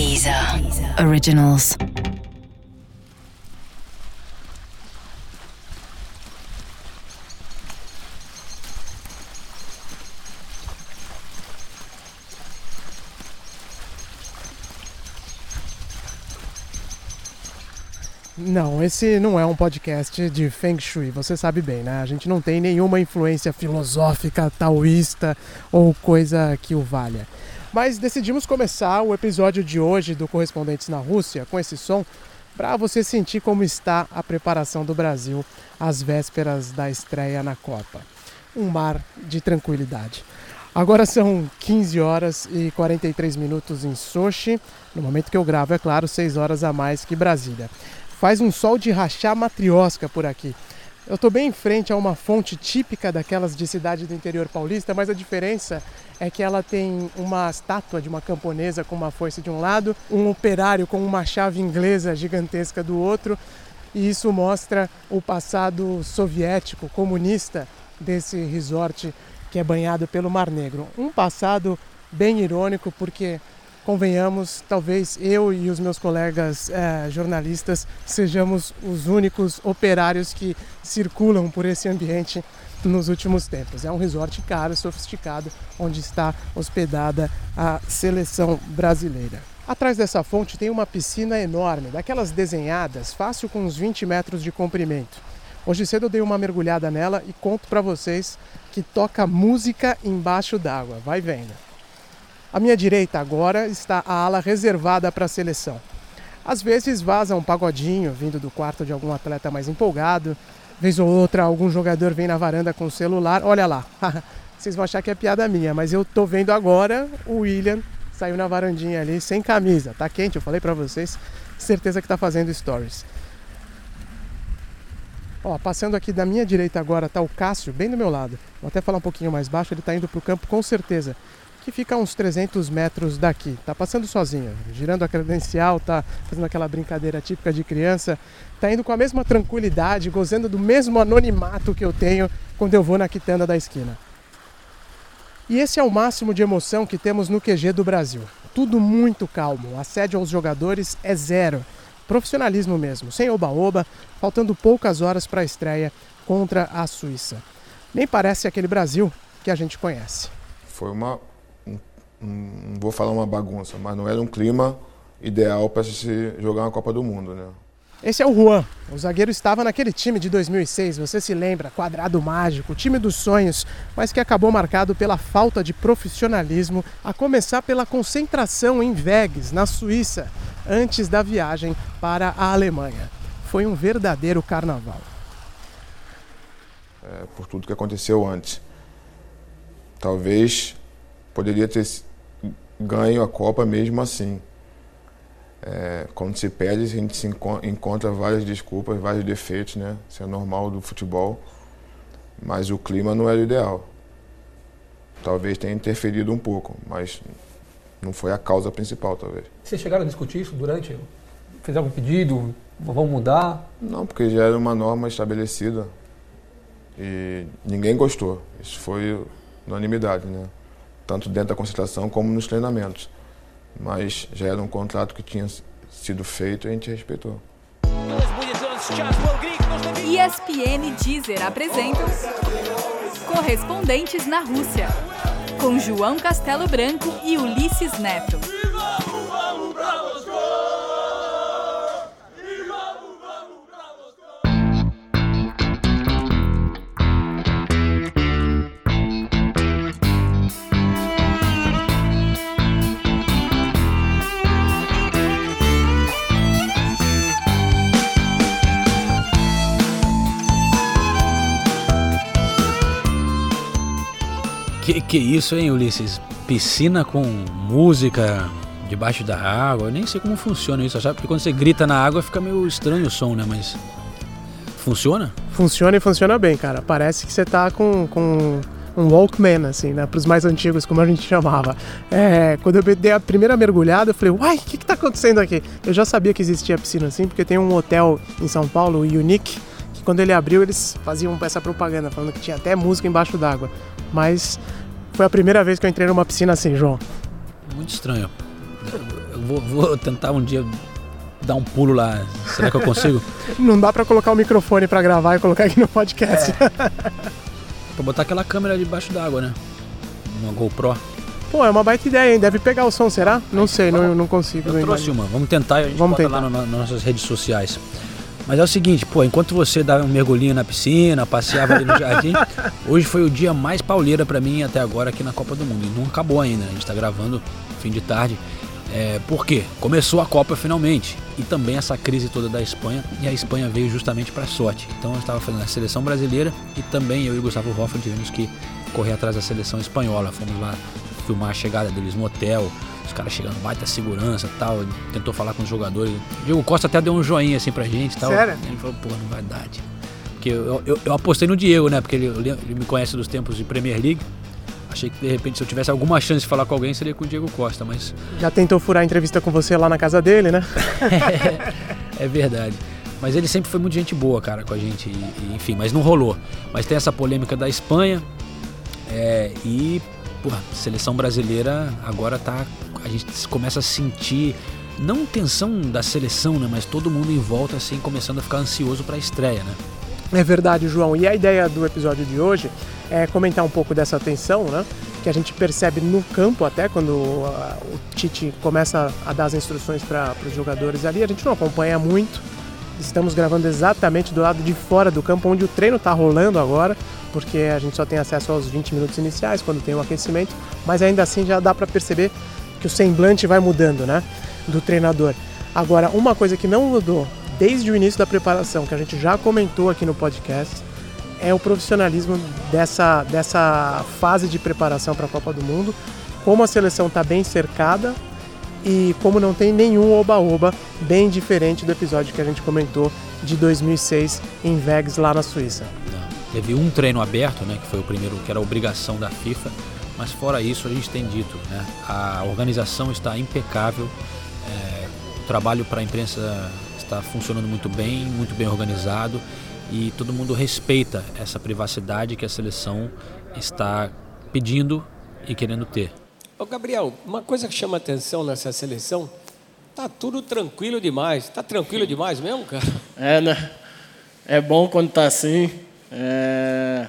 Deezer Originals. Não, esse não é um podcast de Feng Shui, você sabe bem, né? A gente não tem nenhuma influência filosófica, taoísta ou coisa que o valha. Mas decidimos começar o episódio de hoje do Correspondentes na Rússia com esse som para você sentir como está a preparação do Brasil às vésperas da estreia na Copa. Um mar de tranquilidade. Agora são 15 horas e 43 minutos em Sochi, no momento que eu gravo, é claro, 6 horas a mais que Brasília. Faz um sol de rachar matriosca por aqui. Eu estou bem em frente a uma fonte típica daquelas de cidade do interior paulista, mas a diferença é que ela tem uma estátua de uma camponesa com uma foice de um lado, um operário com uma chave inglesa gigantesca do outro, e isso mostra o passado soviético, comunista desse resort que é banhado pelo Mar Negro. Um passado bem irônico, porque convenhamos, talvez eu e os meus colegas eh, jornalistas sejamos os únicos operários que circulam por esse ambiente nos últimos tempos. É um resort caro, sofisticado, onde está hospedada a seleção brasileira. Atrás dessa fonte tem uma piscina enorme, daquelas desenhadas, fácil com uns 20 metros de comprimento. Hoje cedo eu dei uma mergulhada nela e conto para vocês que toca música embaixo d'água. Vai vendo. À minha direita agora está a ala reservada para a seleção. Às vezes vaza um pagodinho vindo do quarto de algum atleta mais empolgado. Vez ou outra algum jogador vem na varanda com o celular. Olha lá. Vocês vão achar que é piada minha, mas eu tô vendo agora o William saiu na varandinha ali sem camisa. Tá quente, eu falei para vocês. Certeza que tá fazendo stories. Ó, passando aqui da minha direita agora tá o Cássio, bem do meu lado. Vou até falar um pouquinho mais baixo, ele tá indo pro campo com certeza que fica a uns 300 metros daqui. Tá passando sozinho, girando a credencial, tá fazendo aquela brincadeira típica de criança, tá indo com a mesma tranquilidade, gozando do mesmo anonimato que eu tenho quando eu vou na quitanda da esquina. E esse é o máximo de emoção que temos no QG do Brasil. Tudo muito calmo, assédio aos jogadores é zero. Profissionalismo mesmo, sem oba-oba, faltando poucas horas para a estreia contra a Suíça. Nem parece aquele Brasil que a gente conhece. Foi uma não vou falar uma bagunça, mas não era um clima ideal para se jogar uma Copa do Mundo, né? Esse é o Juan. O zagueiro estava naquele time de 2006, você se lembra? Quadrado mágico, time dos sonhos, mas que acabou marcado pela falta de profissionalismo, a começar pela concentração em Vegas, na Suíça, antes da viagem para a Alemanha. Foi um verdadeiro carnaval. É, por tudo que aconteceu antes. Talvez poderia ter ganho a Copa mesmo assim. É, quando se perde, a gente se encontra várias desculpas, vários defeitos, né? Isso é normal do futebol. Mas o clima não era o ideal. Talvez tenha interferido um pouco, mas não foi a causa principal, talvez. Vocês chegaram a discutir isso durante? Fez algum pedido? Vamos mudar? Não, porque já era uma norma estabelecida e ninguém gostou. Isso foi unanimidade, né? Tanto dentro da concentração como nos treinamentos. Mas já era um contrato que tinha sido feito e a gente respeitou. ESPN Deezer apresentam Correspondentes na Rússia, com João Castelo Branco e Ulisses Neto. Que, isso, hein, Ulisses? Piscina com música debaixo da água. Eu nem sei como funciona isso, sabe? Porque quando você grita na água fica meio estranho o som, né? Mas. Funciona? Funciona e funciona bem, cara. Parece que você tá com, com um Walkman, assim, né? Para os mais antigos, como a gente chamava. É, quando eu dei a primeira mergulhada, eu falei, uai, o que, que tá acontecendo aqui? Eu já sabia que existia piscina assim, porque tem um hotel em São Paulo, o Unique, que quando ele abriu, eles faziam essa propaganda, falando que tinha até música embaixo d'água. Mas foi a primeira vez que eu entrei numa piscina assim, João. Muito estranho. Eu vou, vou tentar um dia dar um pulo lá. Será que eu consigo? Não dá pra colocar o microfone pra gravar e colocar aqui no podcast. Pra botar aquela câmera debaixo d'água, né? Uma GoPro. Pô, é uma baita ideia, hein? Deve pegar o som, será? Não sei, não, não consigo. Eu trouxe uma, vamos tentar e a gente Vamos bota tentar. lá no- nas nossas redes sociais. Mas é o seguinte, pô, enquanto você dá um mergulhinho na piscina, passeava ali no jardim, hoje foi o dia mais pauleira pra mim até agora aqui na Copa do Mundo. E não acabou ainda, a gente tá gravando fim de tarde. É, por quê? Começou a Copa finalmente. E também essa crise toda da Espanha. E a Espanha veio justamente pra sorte. Então eu estava fazendo a seleção brasileira e também eu e o Gustavo Hoffman tivemos que correr atrás da seleção espanhola. Fomos lá filmar a chegada deles no hotel, os caras chegando, baita segurança e tal. Tentou falar com os jogadores. O Diego Costa até deu um joinha assim pra gente e tal. Sério? Ele falou, pô, não vai dar. tio. Porque eu, eu, eu apostei no Diego, né? Porque ele, ele me conhece dos tempos de Premier League. Achei que de repente se eu tivesse alguma chance de falar com alguém seria com o Diego Costa, mas Já tentou furar a entrevista com você lá na casa dele, né? é verdade. Mas ele sempre foi muito gente boa, cara, com a gente. e- e, enfim, mas não rolou. Mas tem essa polêmica da Espanha. é, e, porra, seleção brasileira agora tá. A gente começa a sentir. Não tensão da seleção, né? Mas todo mundo em volta, assim, começando a ficar ansioso pra estreia, né? É verdade, João. E a ideia do episódio de hoje é comentar um pouco dessa tensão, né? Que a gente percebe no campo até quando ah, o Tite começa a dar as instruções para os jogadores ali. A gente não acompanha muito. Estamos gravando exatamente do lado de fora do campo, onde o treino está rolando agora, porque a gente só tem acesso aos 20 minutos iniciais, quando tem o aquecimento. Mas ainda assim já dá para perceber que o semblante vai mudando, né? Do treinador. Agora, uma coisa que não mudou desde o início da preparação, que a gente já comentou aqui no podcast, é o profissionalismo dessa, dessa fase de preparação para a Copa do Mundo, como a seleção está bem cercada e como não tem nenhum oba-oba, bem diferente do episódio que a gente comentou de 2006 em Vegas, lá na Suíça. Teve um treino aberto, né, que foi o primeiro, que era obrigação da FIFA, mas fora isso a gente tem dito, né, a organização está impecável, é, o trabalho para a imprensa está funcionando muito bem, muito bem organizado e todo mundo respeita essa privacidade que a seleção está pedindo e querendo ter. Ô Gabriel, uma coisa que chama atenção nessa seleção, tá tudo tranquilo demais. Tá tranquilo demais mesmo, cara? É, né? É bom quando tá assim. É...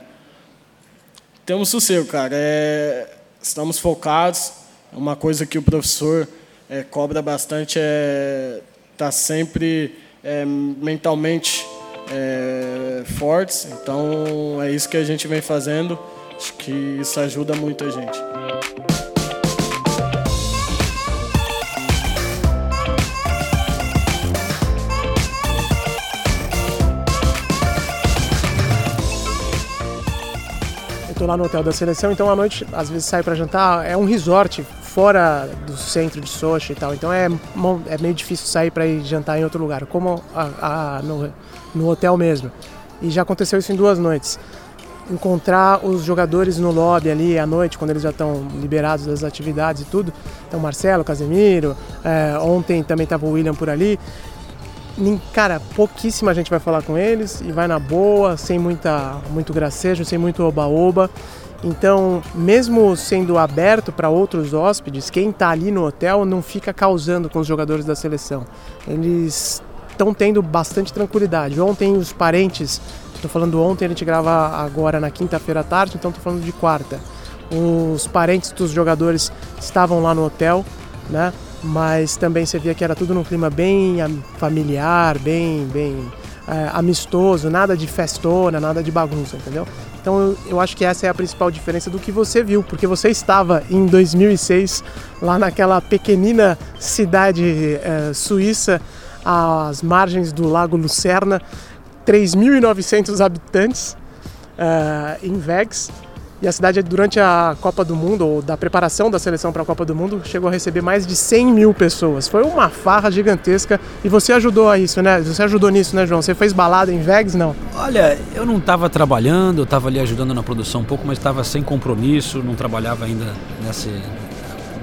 Temos sossego, cara. É... Estamos focados. É Uma coisa que o professor é, cobra bastante é estar sempre é, mentalmente é, fortes. Então é isso que a gente vem fazendo. Acho que isso ajuda muito a gente. Tô lá no hotel da seleção, então à noite, às vezes saio para jantar, é um resort fora do centro de Sochi e tal, então é, é meio difícil sair para ir jantar em outro lugar, como a- a- no, no hotel mesmo. E já aconteceu isso em duas noites. Encontrar os jogadores no lobby ali à noite, quando eles já estão liberados das atividades e tudo. Então, Marcelo, Casemiro, é, ontem também estava o William por ali. Cara, pouquíssima gente vai falar com eles e vai na boa, sem muita, muito gracejo, sem muito oba-oba. Então, mesmo sendo aberto para outros hóspedes, quem está ali no hotel não fica causando com os jogadores da seleção. Eles estão tendo bastante tranquilidade. Ontem, os parentes, estou falando ontem, a gente grava agora na quinta-feira à tarde, então estou falando de quarta. Os parentes dos jogadores estavam lá no hotel, né? Mas também você via que era tudo num clima bem am- familiar, bem, bem é, amistoso, nada de festona, nada de bagunça, entendeu? Então eu, eu acho que essa é a principal diferença do que você viu, porque você estava em 2006 lá naquela pequenina cidade é, suíça às margens do Lago Lucerna, 3.900 habitantes é, em Vegas. E a cidade, durante a Copa do Mundo, ou da preparação da seleção para a Copa do Mundo, chegou a receber mais de 100 mil pessoas. Foi uma farra gigantesca e você ajudou a isso, né? Você ajudou nisso, né, João? Você fez balada em Vegas? Não. Olha, eu não estava trabalhando, eu estava ali ajudando na produção um pouco, mas estava sem compromisso, não trabalhava ainda nessa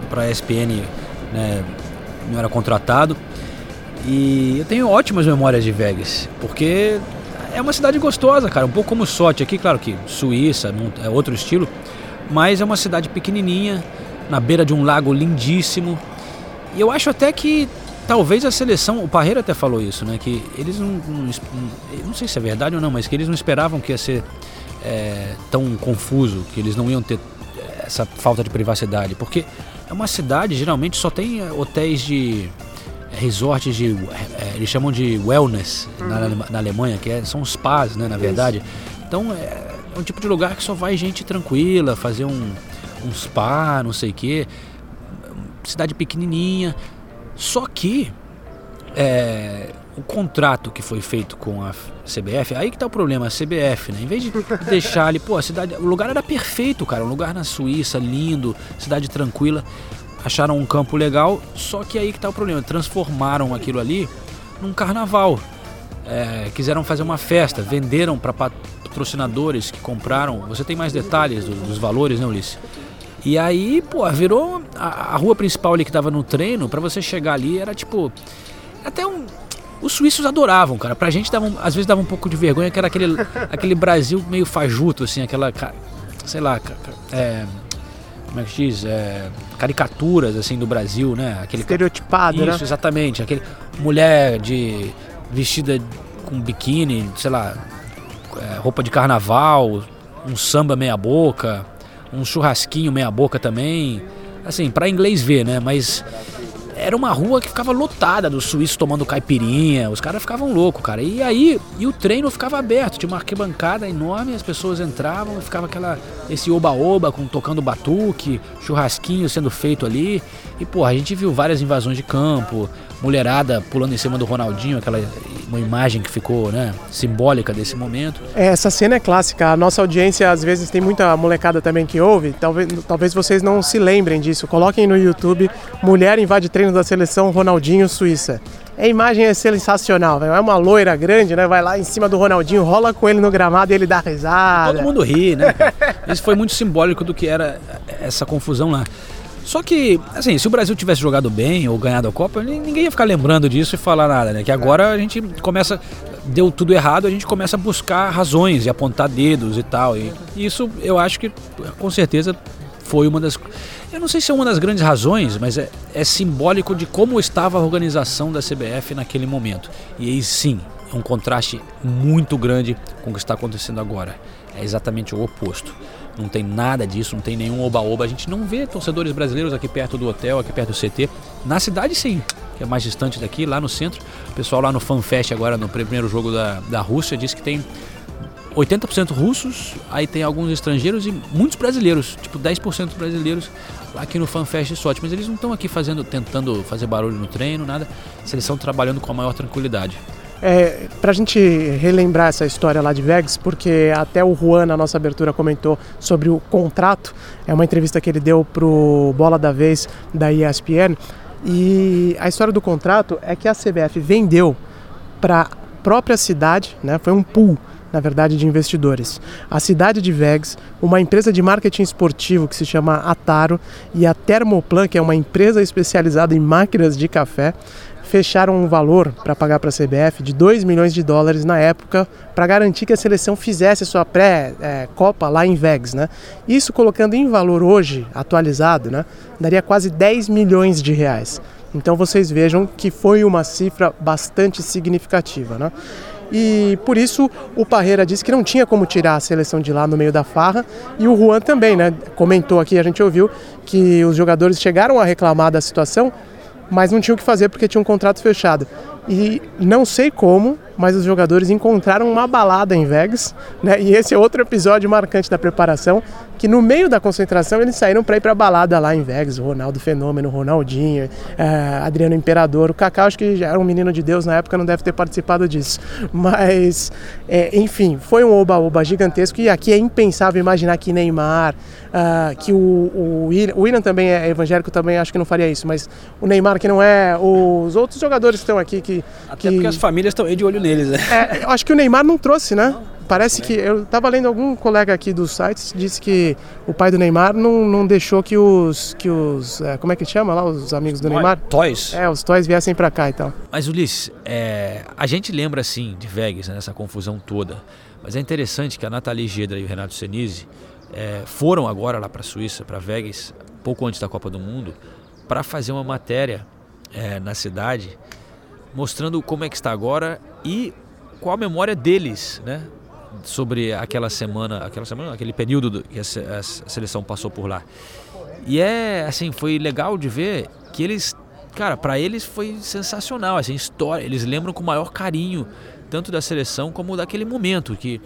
para a ESPN, né, não era contratado. E eu tenho ótimas memórias de Vegas, porque é uma cidade gostosa, cara, um pouco como Sochi aqui, claro que Suíça é outro estilo, mas é uma cidade pequenininha, na beira de um lago lindíssimo. E eu acho até que talvez a seleção, o Parreira até falou isso, né? Que eles não, não, não sei se é verdade ou não, mas que eles não esperavam que ia ser é, tão confuso, que eles não iam ter essa falta de privacidade, porque é uma cidade geralmente só tem é, hotéis de é, resorts de é, eles chamam de wellness uhum. na, na, Alemanha, que é, são spas, né? Na verdade, então é, é, um tipo de lugar que só vai gente tranquila fazer um, um spa, não sei o quê, cidade pequenininha. Só que é, o contrato que foi feito com a CBF, aí que tá o problema, a CBF, né? Em vez de deixar ali, pô, a cidade, o lugar era perfeito, cara, um lugar na Suíça, lindo, cidade tranquila. Acharam um campo legal, só que aí que tá o problema, transformaram aquilo ali num carnaval. É, quiseram fazer uma festa, venderam para patrocinadores que compraram. Você tem mais detalhes dos, valores, né, Ulisses? E aí, pô, virou a, a rua principal ali que tava no treino, para você chegar ali era tipo até um os suíços adoravam, cara. Pra gente dava, às vezes dava um pouco de vergonha, que era aquele, aquele Brasil meio fajuto, assim, aquela, sei lá, é, como é que diz? É, caricaturas, assim, do Brasil, né? Aquele, Estereotipado, Isso, né? exatamente. Aquele mulher de vestida com biquíni, sei lá, é, roupa de carnaval, um samba meia boca, um churrasquinho meia boca também. Assim, para inglês ver, né? Mas era uma rua que ficava lotada dos suíços tomando caipirinha, os caras ficavam loucos, cara. E aí, e o treino ficava aberto, tinha uma arquibancada enorme, as pessoas entravam, ficava aquela esse oba-oba com tocando batuque, churrasquinho sendo feito ali. E pô, a gente viu várias invasões de campo, mulherada pulando em cima do Ronaldinho, aquela uma imagem que ficou, né, simbólica desse momento. É, essa cena é clássica. A nossa audiência às vezes tem muita molecada também que ouve. Talvez, talvez vocês não se lembrem disso. Coloquem no YouTube Mulher invade treino da seleção Ronaldinho Suíça. A imagem é sensacional, é uma loira grande, né? Vai lá em cima do Ronaldinho, rola com ele no gramado e ele dá risada. Todo mundo ri, né? Isso foi muito simbólico do que era essa confusão lá. Só que, assim, se o Brasil tivesse jogado bem ou ganhado a Copa, ninguém ia ficar lembrando disso e falar nada, né? Que agora a gente começa. Deu tudo errado, a gente começa a buscar razões e apontar dedos e tal. E isso eu acho que com certeza foi uma das. Eu não sei se é uma das grandes razões, mas é, é simbólico de como estava a organização da CBF naquele momento. E aí sim, é um contraste muito grande com o que está acontecendo agora. É exatamente o oposto. Não tem nada disso, não tem nenhum oba-oba. A gente não vê torcedores brasileiros aqui perto do hotel, aqui perto do CT. Na cidade, sim, que é mais distante daqui, lá no centro. O pessoal lá no FanFest, agora no primeiro jogo da, da Rússia, disse que tem 80% russos, aí tem alguns estrangeiros e muitos brasileiros, tipo 10% brasileiros aqui no FanFest Sorte. Mas eles não estão aqui fazendo, tentando fazer barulho no treino, nada. Eles estão trabalhando com a maior tranquilidade. É, para a gente relembrar essa história lá de Vegas, porque até o Juan na nossa abertura comentou sobre o contrato, é uma entrevista que ele deu pro Bola da Vez da ESPN, e a história do contrato é que a CBF vendeu para a própria cidade, né, foi um pool na verdade, de investidores. A cidade de Vegas, uma empresa de marketing esportivo que se chama Ataro e a Thermoplan, que é uma empresa especializada em máquinas de café, fecharam um valor para pagar para a CBF de 2 milhões de dólares na época para garantir que a seleção fizesse sua pré-copa é, lá em Vegas, né? Isso colocando em valor hoje, atualizado, né? Daria quase 10 milhões de reais. Então vocês vejam que foi uma cifra bastante significativa, né? E por isso o Parreira disse que não tinha como tirar a seleção de lá no meio da farra. E o Juan também, né? Comentou aqui, a gente ouviu que os jogadores chegaram a reclamar da situação, mas não tinha o que fazer porque tinha um contrato fechado. E não sei como, mas os jogadores encontraram uma balada em Vegas, né? E esse é outro episódio marcante da preparação, que no meio da concentração eles saíram para ir para balada lá em Vegas, o Ronaldo Fenômeno, o Ronaldinho, é, Adriano Imperador, o Kaká acho que já era um menino de Deus na época, não deve ter participado disso, mas é, enfim, foi um oba-oba gigantesco e aqui é impensável imaginar que Neymar, uh, que o, o, William, o William também é evangélico, também acho que não faria isso, mas o Neymar que não é, os outros jogadores que estão aqui que... Até que, porque as famílias estão aí de olho neles, né? É, acho que o Neymar não trouxe, né? Parece que eu estava lendo algum colega aqui dos sites disse que o pai do Neymar não, não deixou que os que os é, como é que chama lá os amigos do Neymar Toys é os Toys viessem para cá e tal. Mas Ulisses, é, a gente lembra assim de Vegas nessa né, confusão toda, mas é interessante que a Nathalie Gedra e o Renato Senise é, foram agora lá para a Suíça, para Vegas, pouco antes da Copa do Mundo, para fazer uma matéria é, na cidade, mostrando como é que está agora e qual a memória deles, né? Sobre aquela semana, aquela semana, aquele período que a, seleção passou por lá. E é assim, foi legal de ver que eles, cara, para eles foi sensacional, assim, história. Eles lembram com o maior carinho tanto da seleção como daquele momento que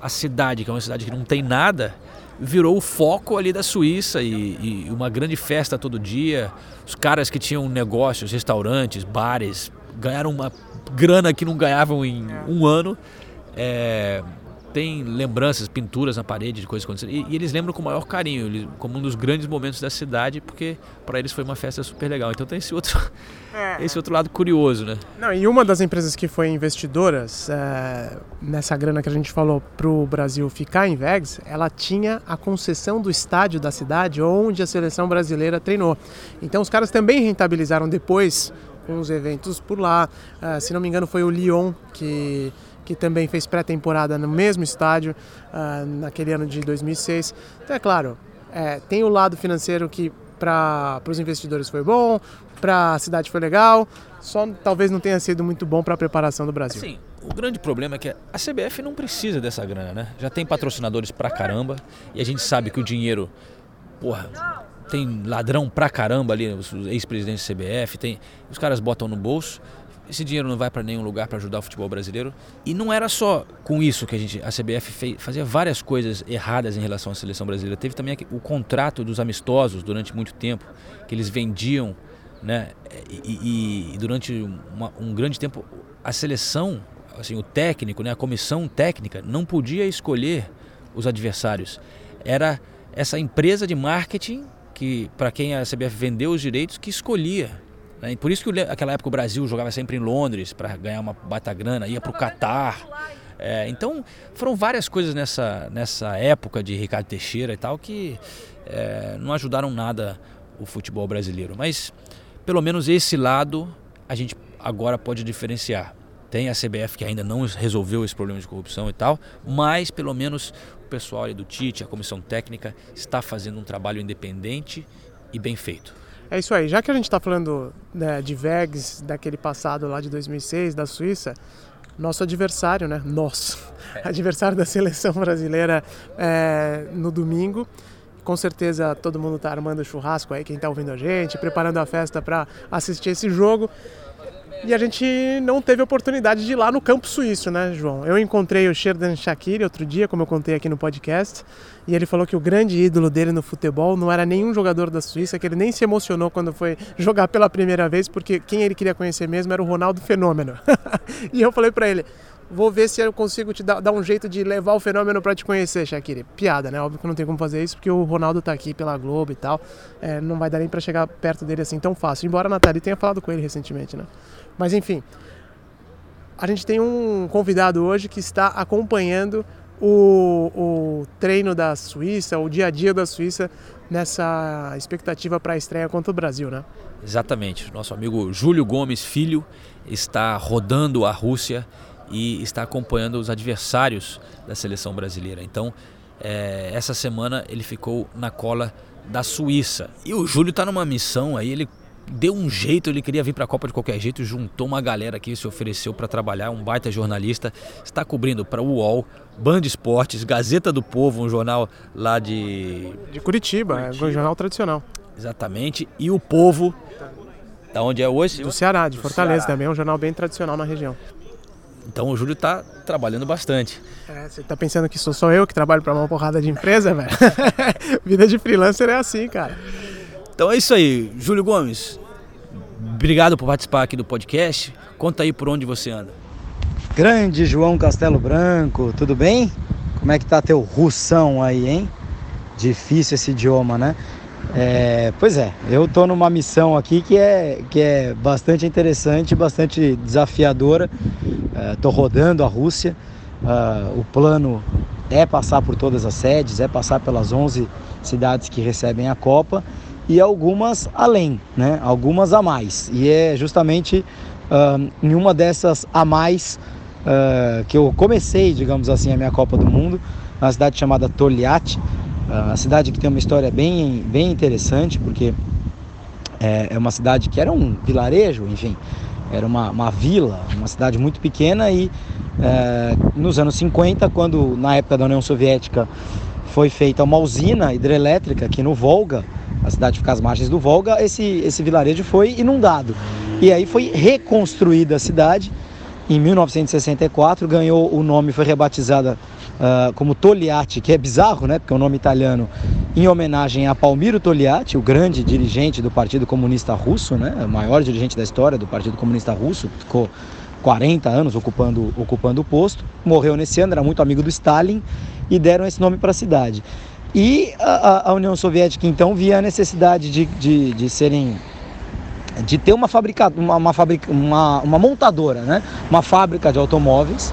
a cidade, que é uma cidade que não tem nada, virou o foco ali da Suíça e, e, uma grande festa todo dia. Os caras que tinham negócios, restaurantes, bares, ganharam uma grana que não ganhavam em um ano. É, tem lembranças, pinturas na parede de coisas acontecendo. E, e eles lembram com o maior carinho, como um dos grandes momentos da cidade, porque para eles foi uma festa super legal. Então tem esse outro, é. esse outro lado curioso, né? Não, e uma das empresas que foi investidoras é, nessa grana que a gente falou para o Brasil ficar em Vegas, ela tinha a concessão do estádio da cidade onde a seleção brasileira treinou. Então os caras também rentabilizaram depois com os eventos por lá. Uh, se não me engano, foi o Lyon que que também fez pré-temporada no mesmo estádio uh, naquele ano de 2006. Então, é claro, é, tem o lado financeiro que para os investidores foi bom, para a cidade foi legal, só talvez não tenha sido muito bom para a preparação do Brasil. Sim, o grande problema é que a CBF não precisa dessa grana, né? Já tem patrocinadores pra caramba e a gente sabe que o dinheiro, porra, tem ladrão pra caramba ali, os ex-presidentes da CBF, tem, os caras botam no bolso esse dinheiro não vai para nenhum lugar para ajudar o futebol brasileiro. E não era só com isso que a gente, a CBF fez, fazia várias coisas erradas em relação à seleção brasileira. Teve também o contrato dos amistosos durante muito tempo, que eles vendiam, né? E, e durante uma, um grande tempo a seleção, assim, o técnico, né? A comissão técnica não podia escolher os adversários. Era essa empresa de marketing que para quem a CBF vendeu os direitos que escolhia né? Por isso que naquela época o Brasil jogava sempre em Londres para ganhar uma bata grana, ia para o Catar. É, então foram várias coisas nessa, nessa época de Ricardo Teixeira e tal que é, não ajudaram nada o futebol brasileiro. Mas pelo menos esse lado a gente agora pode diferenciar. Tem a CBF que ainda não resolveu esse problema de corrupção e tal, mas pelo menos o pessoal do Tite, a comissão técnica, está fazendo um trabalho independente e bem feito. É isso aí. Já que a gente está falando né, de Vegas, daquele passado lá de 2006, da Suíça, nosso adversário, né? Nosso é. adversário da seleção brasileira é, no domingo. Com certeza todo mundo está armando churrasco aí, quem está ouvindo a gente, preparando a festa para assistir esse jogo. E a gente não teve oportunidade de ir lá no campo suíço, né, João? Eu encontrei o Sherdan Shakiri outro dia, como eu contei aqui no podcast, e ele falou que o grande ídolo dele no futebol não era nenhum jogador da Suíça, que ele nem se emocionou quando foi jogar pela primeira vez, porque quem ele queria conhecer mesmo era o Ronaldo Fenômeno. e eu falei para ele, vou ver se eu consigo te dar, dar, um jeito de levar o fenômeno para te conhecer, Shakiri. Piada, né? Óbvio que não tem como fazer isso porque o Ronaldo tá aqui pela Globo e tal. É, não vai dar nem para chegar perto dele assim tão fácil. Embora a Nathalie tenha falado com ele recentemente, né? Mas enfim, a gente tem um convidado hoje que está acompanhando o, o treino da Suíça, o dia a dia da Suíça nessa expectativa para a estreia contra o Brasil, né? Exatamente. Nosso amigo Júlio Gomes Filho está rodando a Rússia e está acompanhando os adversários da seleção brasileira. Então, é, essa semana ele ficou na cola da Suíça. E o Júlio está numa missão aí, ele deu um jeito, ele queria vir para a Copa de qualquer jeito, juntou uma galera aqui, se ofereceu para trabalhar, um baita jornalista, está cobrindo para o UOL, Band Esportes, Gazeta do Povo, um jornal lá de... De Curitiba, Curitiba. é um jornal tradicional. Exatamente, e o Povo, da onde é hoje? Do Ceará, de Fortaleza Ceará. também, é um jornal bem tradicional na região. Então o Júlio está trabalhando bastante. É, você está pensando que sou só eu que trabalho para uma porrada de empresa, velho? Vida de freelancer é assim, cara. Então é isso aí, Júlio Gomes. Obrigado por participar aqui do podcast. Conta aí por onde você anda. Grande João Castelo Branco, tudo bem? Como é que tá teu russão aí, hein? Difícil esse idioma, né? É, pois é, eu tô numa missão aqui que é, que é bastante interessante, bastante desafiadora. É, tô rodando a Rússia. Uh, o plano é passar por todas as sedes, é passar pelas 11 cidades que recebem a Copa e algumas além, né? algumas a mais. E é justamente uh, em uma dessas a mais uh, que eu comecei, digamos assim, a minha Copa do Mundo, na cidade chamada Toliat, uh, uma cidade que tem uma história bem, bem interessante, porque É, é uma cidade que era um vilarejo, enfim, era uma, uma vila, uma cidade muito pequena e é, nos anos 50, quando na época da União Soviética foi feita uma usina hidrelétrica aqui no Volga, a cidade fica às margens do Volga, esse, esse vilarejo foi inundado. E aí foi reconstruída a cidade. Em 1964 ganhou o nome, foi rebatizada uh, como Togliatti, que é bizarro, né? Porque é um nome italiano, em homenagem a Palmiro Togliatti, o grande dirigente do Partido Comunista Russo, né? O maior dirigente da história do Partido Comunista Russo, ficou 40 anos ocupando, ocupando o posto, morreu nesse ano, era muito amigo do Stalin e deram esse nome para a cidade. E a, a, União Soviética então via a necessidade de, de, de serem de ter uma fábrica, uma, uma, fabrica, uma, uma montadora, né? uma fábrica de automóveis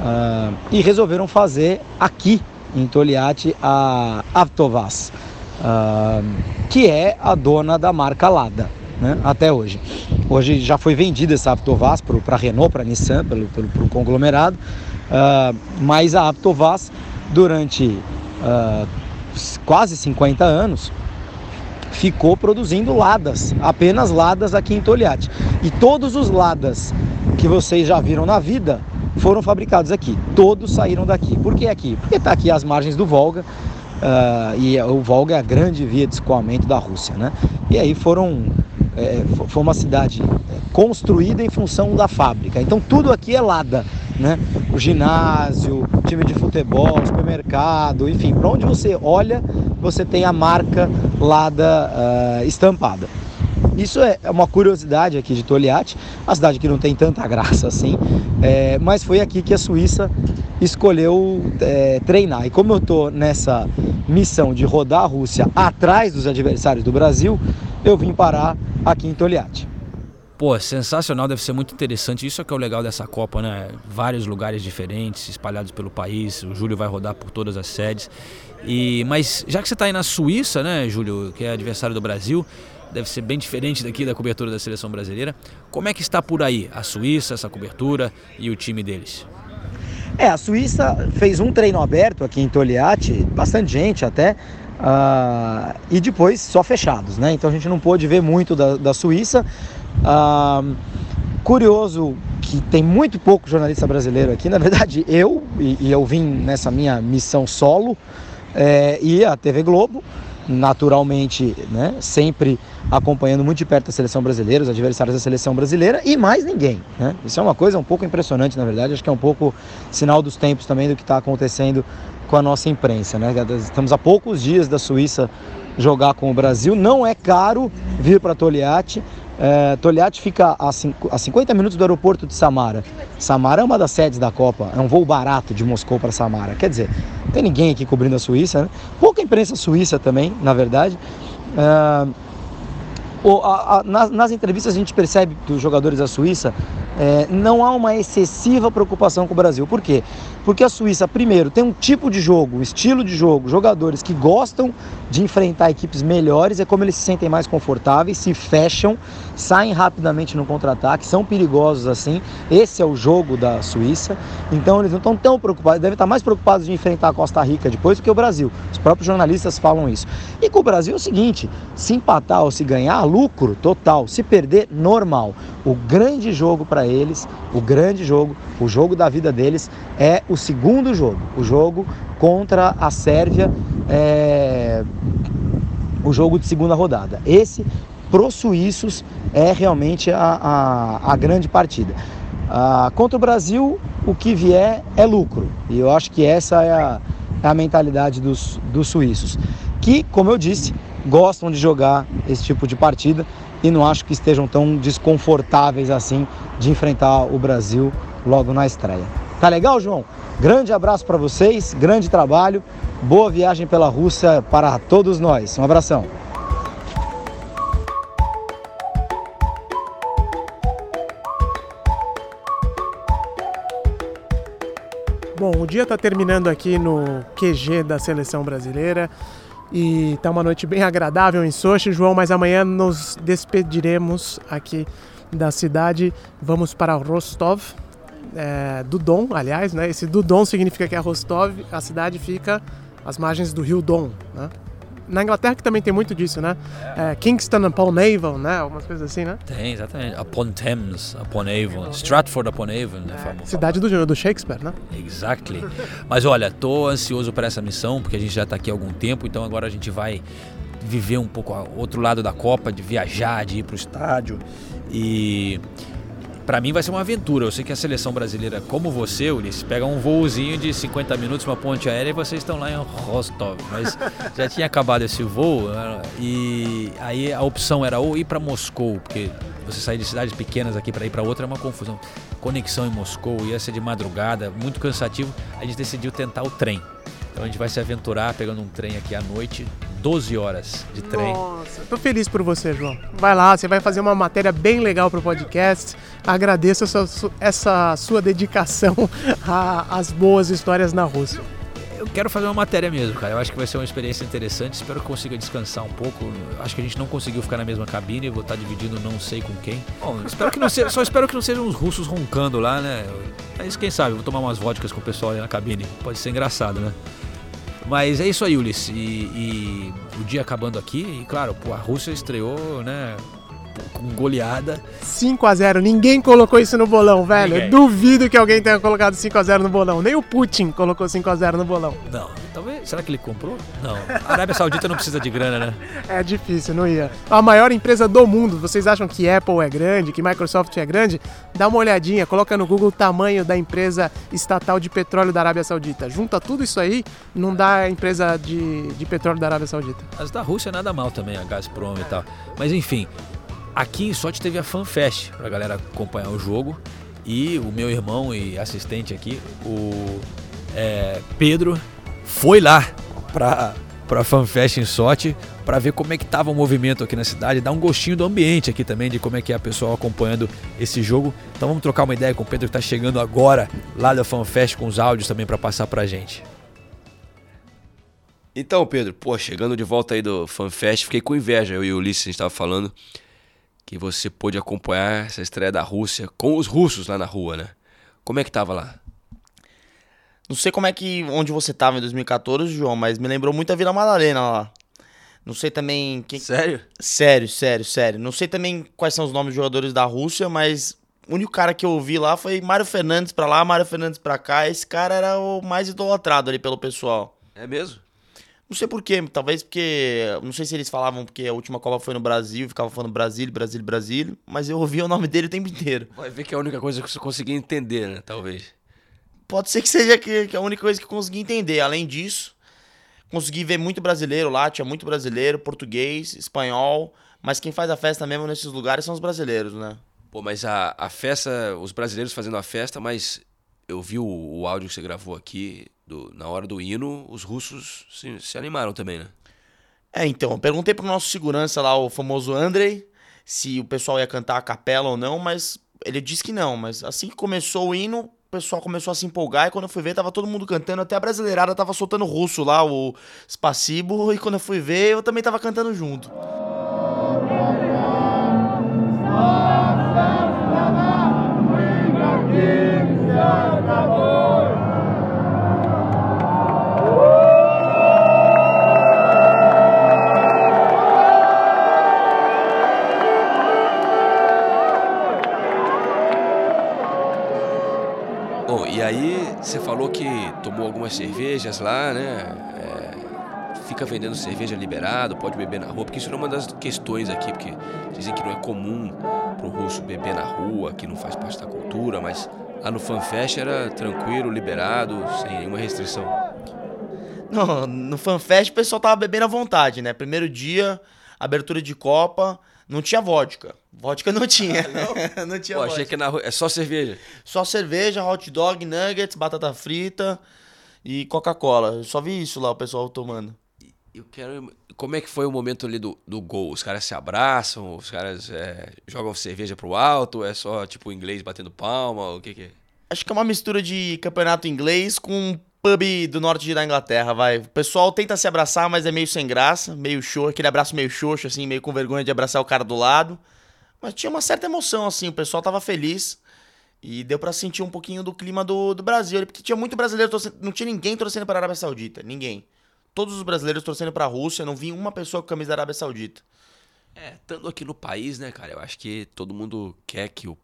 uh, e resolveram fazer aqui em Toliati a Avtovaz, uh, que é a dona da marca Lada né, até hoje. Hoje já foi vendida essa Aptovaz para a Renault, para a Nissan, pelo, pelo conglomerado, uh, mas a Aptovaz, durante uh, quase 50 anos, ficou produzindo ladas, apenas ladas aqui em Toliate. E todos os ladas que vocês já viram na vida foram fabricados aqui. Todos saíram daqui. Por que aqui? Porque está aqui as margens do Volga. Uh, e o Volga é a grande via de escoamento da Rússia, né? E aí foram é, foi uma cidade é, construída em função da fábrica. Então tudo aqui é Lada, né? O ginásio, time de futebol, supermercado, enfim, para onde você olha, você tem a marca Lada uh, estampada. Isso é uma curiosidade aqui de Toliate, a cidade que não tem tanta graça assim, é, mas foi aqui que a Suíça escolheu é, treinar. E como eu estou nessa missão de rodar a Rússia atrás dos adversários do Brasil, eu vim parar aqui em Toliate. Pô, sensacional, deve ser muito interessante. Isso é que é o legal dessa Copa, né? Vários lugares diferentes, espalhados pelo país. O Júlio vai rodar por todas as sedes. E mas já que você está aí na Suíça, né, Júlio, que é adversário do Brasil, deve ser bem diferente daqui da cobertura da seleção brasileira. Como é que está por aí a Suíça, essa cobertura e o time deles? É, a Suíça fez um treino aberto aqui em Toliate, bastante gente até, Uh, e depois só fechados, né? Então a gente não pôde ver muito da, da Suíça. Uh, curioso que tem muito pouco jornalista brasileiro aqui, na verdade eu, e, e eu vim nessa minha missão solo, é, e a TV Globo, naturalmente, né, sempre acompanhando muito de perto a seleção brasileira, os adversários da seleção brasileira e mais ninguém. Né? Isso é uma coisa um pouco impressionante, na verdade, acho que é um pouco sinal dos tempos também do que está acontecendo com a nossa imprensa. Né? Estamos a poucos dias da Suíça jogar com o Brasil. Não é caro vir para Toliate. É, fica a, a 50 minutos do aeroporto de Samara. Samara é uma das sedes da Copa, é um voo barato de Moscou para Samara. Quer dizer, não tem ninguém aqui cobrindo a Suíça, né? pouca imprensa suíça também, na verdade. É, a, a, nas, nas, entrevistas a gente percebe dos jogadores da Suíça é, não há uma excessiva preocupação com o Brasil. Por quê? Porque a Suíça, primeiro, tem um tipo de jogo, um estilo de jogo, jogadores que gostam de enfrentar equipes melhores, é como eles se sentem mais confortáveis, se fecham, saem rapidamente no contra-ataque, são perigosos assim. Esse é o jogo da Suíça. Então eles não estão tão preocupados, devem estar mais preocupados de enfrentar a Costa Rica depois do que o Brasil. Os próprios jornalistas falam isso. E com o Brasil é o seguinte: se empatar ou se ganhar, lucro total. Se perder, normal. O grande jogo para eles, o grande jogo, o jogo da vida deles é o segundo jogo, o jogo contra a Sérvia, é... o jogo de segunda rodada. Esse, os suíços, é realmente a, a, a grande partida. Ah, contra o Brasil, o que vier é lucro. E eu acho que essa é a, é a mentalidade dos, dos suíços. Que, como eu disse, gostam de jogar esse tipo de partida e não acho que estejam tão desconfortáveis assim de enfrentar o Brasil logo na estreia. Tá legal, João? Grande abraço para vocês, grande trabalho, boa viagem pela Rússia para todos nós. Um abração. Bom, o dia está terminando aqui no QG da seleção brasileira. E tá uma noite bem agradável em Sochi, João, mas amanhã nos despediremos aqui da cidade. Vamos para Rostov, é, do Don, aliás, né? Esse do Don significa que a Rostov, a cidade fica às margens do rio Don, né? Na Inglaterra que também tem muito disso, né? É, Kingston upon Avon, né? Algumas coisas assim, né? Tem, exatamente. Upon Thames, upon Avon. Stratford upon Avon, né? famoso. Cidade do, do Shakespeare, né? Exactly. Mas olha, tô ansioso para essa missão, porque a gente já tá aqui há algum tempo, então agora a gente vai viver um pouco o outro lado da Copa, de viajar, de ir pro estádio. E para mim vai ser uma aventura. Eu sei que a seleção brasileira, como você, Ulisses, pega um voozinho de 50 minutos, uma ponte aérea e vocês estão lá em Rostov. Mas já tinha acabado esse voo né? e aí a opção era ou ir para Moscou, porque você sair de cidades pequenas aqui para ir para outra é uma confusão. Conexão em Moscou ia ser de madrugada, muito cansativo. A gente decidiu tentar o trem. Então a gente vai se aventurar pegando um trem aqui à noite, 12 horas de trem. Nossa, tô feliz por você, João. Vai lá, você vai fazer uma matéria bem legal pro podcast. Agradeço essa, essa sua dedicação às boas histórias na Rússia. Eu quero fazer uma matéria mesmo, cara. Eu acho que vai ser uma experiência interessante. Espero que consiga descansar um pouco. Acho que a gente não conseguiu ficar na mesma cabine. Vou estar dividindo não sei com quem. Bom, espero que não seja, só espero que não sejam os russos roncando lá, né? Mas quem sabe, vou tomar umas vodkas com o pessoal ali na cabine. Pode ser engraçado, né? Mas é isso aí, Ulisses. E, e o dia acabando aqui, e claro, pô, a Rússia estreou, né? Com goleada. 5 a 0 ninguém colocou isso no bolão, velho. Ninguém. Duvido que alguém tenha colocado 5 a 0 no bolão. Nem o Putin colocou 5 a 0 no bolão. Não, talvez. Será que ele comprou? Não. A Arábia Saudita não precisa de grana, né? É difícil, não ia. A maior empresa do mundo. Vocês acham que Apple é grande, que Microsoft é grande? Dá uma olhadinha, coloca no Google o tamanho da empresa estatal de petróleo da Arábia Saudita. Junta tudo isso aí, não dá a empresa de, de petróleo da Arábia Saudita. As da Rússia nada mal também, a Gazprom e tal. Mas enfim, aqui em Sochi teve a FanFest pra galera acompanhar o jogo. E o meu irmão e assistente aqui, o é, Pedro, foi lá pra, pra FanFest em Sochi pra ver como é que tava o movimento aqui na cidade, dar um gostinho do ambiente aqui também, de como é que é a pessoa acompanhando esse jogo. Então vamos trocar uma ideia com o Pedro que tá chegando agora lá da FanFest com os áudios também pra passar pra gente. Então, Pedro, pô, chegando de volta aí do FanFest, fiquei com inveja, eu e o Ulisses, a gente tava falando, que você pôde acompanhar essa estreia da Rússia com os russos lá na rua, né? Como é que tava lá? Não sei como é que onde você tava em 2014, João, mas me lembrou muito a Vila Madalena lá. Não sei também quem Sério? Sério, sério, sério. Não sei também quais são os nomes dos jogadores da Rússia, mas o único cara que eu vi lá foi Mário Fernandes pra lá, Mário Fernandes pra cá. Esse cara era o mais idolatrado ali pelo pessoal. É mesmo? Não sei porquê, talvez porque. Não sei se eles falavam porque a última Copa foi no Brasil, ficava falando Brasil, Brasil, Brasil, mas eu ouvia o nome dele o tempo inteiro. Vai ver que é a única coisa que você conseguia entender, né? Talvez. Pode ser que seja que, que a única coisa que eu consegui entender. Além disso, consegui ver muito brasileiro lá, tinha muito brasileiro, português, espanhol, mas quem faz a festa mesmo nesses lugares são os brasileiros, né? Pô, mas a, a festa, os brasileiros fazendo a festa, mas eu vi o, o áudio que você gravou aqui, do- na hora do hino, os russos se, se animaram também, né? É, então, eu perguntei pro nosso segurança lá, o famoso Andrei, se o pessoal ia cantar a capela ou não, mas ele disse que não. Mas assim que começou o hino, o pessoal começou a se empolgar e quando eu fui ver, tava todo mundo cantando, até a brasileirada tava soltando russo lá, o Spacibo, e quando eu fui ver, eu também tava cantando junto. Aí você falou que tomou algumas cervejas lá, né? É, fica vendendo cerveja liberado, pode beber na rua, porque isso é uma das questões aqui, porque dizem que não é comum pro russo beber na rua, que não faz parte da cultura, mas lá no FanFest era tranquilo, liberado, sem nenhuma restrição. Não, no FanFest o pessoal tava bebendo à vontade, né? Primeiro dia, abertura de Copa, não tinha vodka. Vodka não tinha. não, tinha Pô, vodka. achei que na rua é só cerveja. Só cerveja, hot dog, nuggets, batata frita e Coca-Cola. Só vi isso lá, o pessoal tomando. Eu quero. Como é que foi o momento ali do, do gol? Os caras se abraçam, os caras é, jogam cerveja pro alto, é só tipo inglês batendo palma, o que que é? Acho que é uma mistura de campeonato inglês com pub do norte da Inglaterra, vai. O pessoal tenta se abraçar, mas é meio sem graça, meio xoxo, aquele abraço meio xoxo, assim, meio com vergonha de abraçar o cara do lado. Mas tinha uma certa emoção, assim, o pessoal tava feliz. E deu pra sentir um pouquinho do clima do, do Brasil, porque tinha muito brasileiro torcendo, não tinha ninguém torcendo para a Arábia Saudita, ninguém. todos os brasileiros torcendo pra Rússia, não vi uma pessoa com camisa da Arábia Saudita. É, estando aqui no país, né, cara, eu acho que todo mundo quer que, o,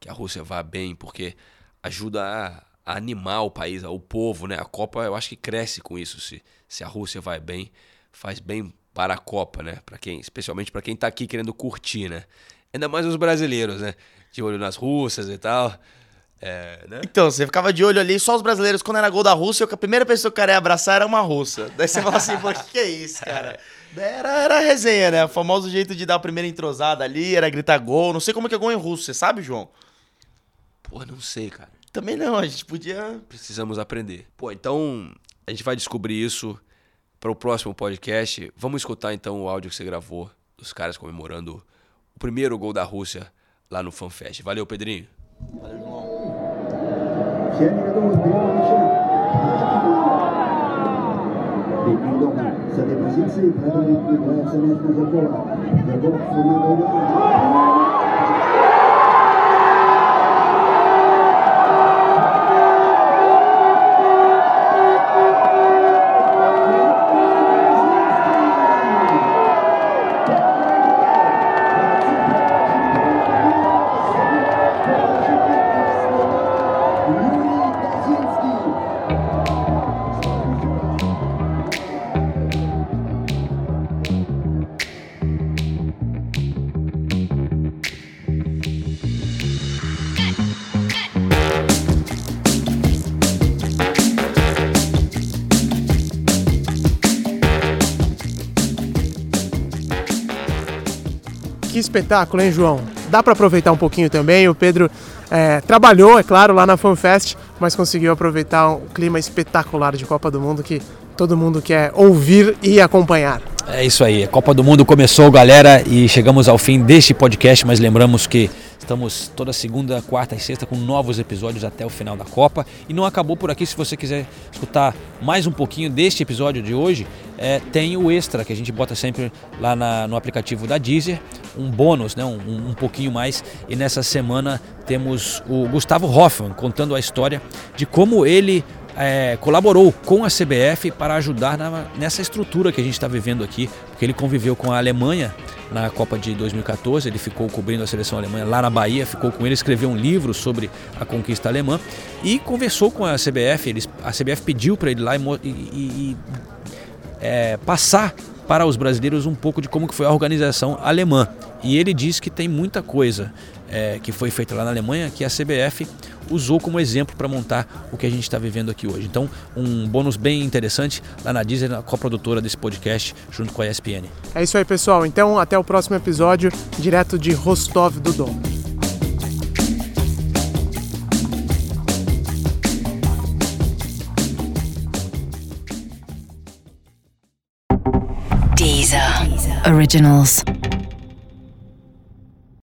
que a Rússia vá bem, porque ajuda a, a animar o país, o povo, né? A Copa, eu acho que cresce com isso. Se, se a Rússia vai bem, faz bem para a Copa, né? Para quem, especialmente para quem tá aqui querendo curtir, né? Ainda mais os brasileiros, né? De olho nas russas e tal. É, né? Então, você ficava de olho ali, só os brasileiros, quando era gol da Rússia, a primeira pessoa que o cara ia abraçar era uma russa. Daí você fala assim, pô, o que, que é isso, cara? Era, era resenha, né? O famoso jeito de dar a primeira entrosada ali, era gritar gol. Não sei como é que é gol em russo, você sabe, João? Pô, não sei, cara. Também não, a gente podia. Precisamos aprender. Pô, então a gente vai descobrir isso para o próximo podcast. Vamos escutar então o áudio que você gravou dos caras comemorando o primeiro gol da Rússia lá no FanFest. Valeu, Pedrinho. Valeu, irmão. С espetáculo, hein, João? Dá para aproveitar um pouquinho também. O Pedro é, trabalhou, é claro, lá na FanFest, mas conseguiu aproveitar um clima espetacular de Copa do Mundo que todo mundo quer ouvir e acompanhar. É isso aí, a Copa do Mundo começou, galera, e chegamos ao fim deste podcast, mas lembramos que estamos toda segunda, quarta e sexta com novos episódios até o final da Copa. E não acabou por aqui, se você quiser escutar mais um pouquinho deste episódio de hoje, é, tem o extra que a gente bota sempre lá na, no aplicativo da Deezer, um bônus, né, um, um pouquinho mais. E nessa semana temos o Gustavo Hoffman contando a história de como ele é, colaborou com a CBF para ajudar na, nessa estrutura que a gente está vivendo aqui, porque ele conviveu com a Alemanha na Copa de 2014, ele ficou cobrindo a seleção alemã lá na Bahia, ficou com ele, escreveu um livro sobre a conquista alemã e conversou com a CBF. Eles, a CBF pediu para ele lá e, e, e é, passar para os brasileiros um pouco de como que foi a organização alemã. E ele diz que tem muita coisa é, que foi feita lá na Alemanha que a CBF usou como exemplo para montar o que a gente está vivendo aqui hoje. Então, um bônus bem interessante lá na Disney, a coprodutora desse podcast, junto com a ESPN. É isso aí, pessoal. Então, até o próximo episódio, direto de Rostov do Dom. Originals.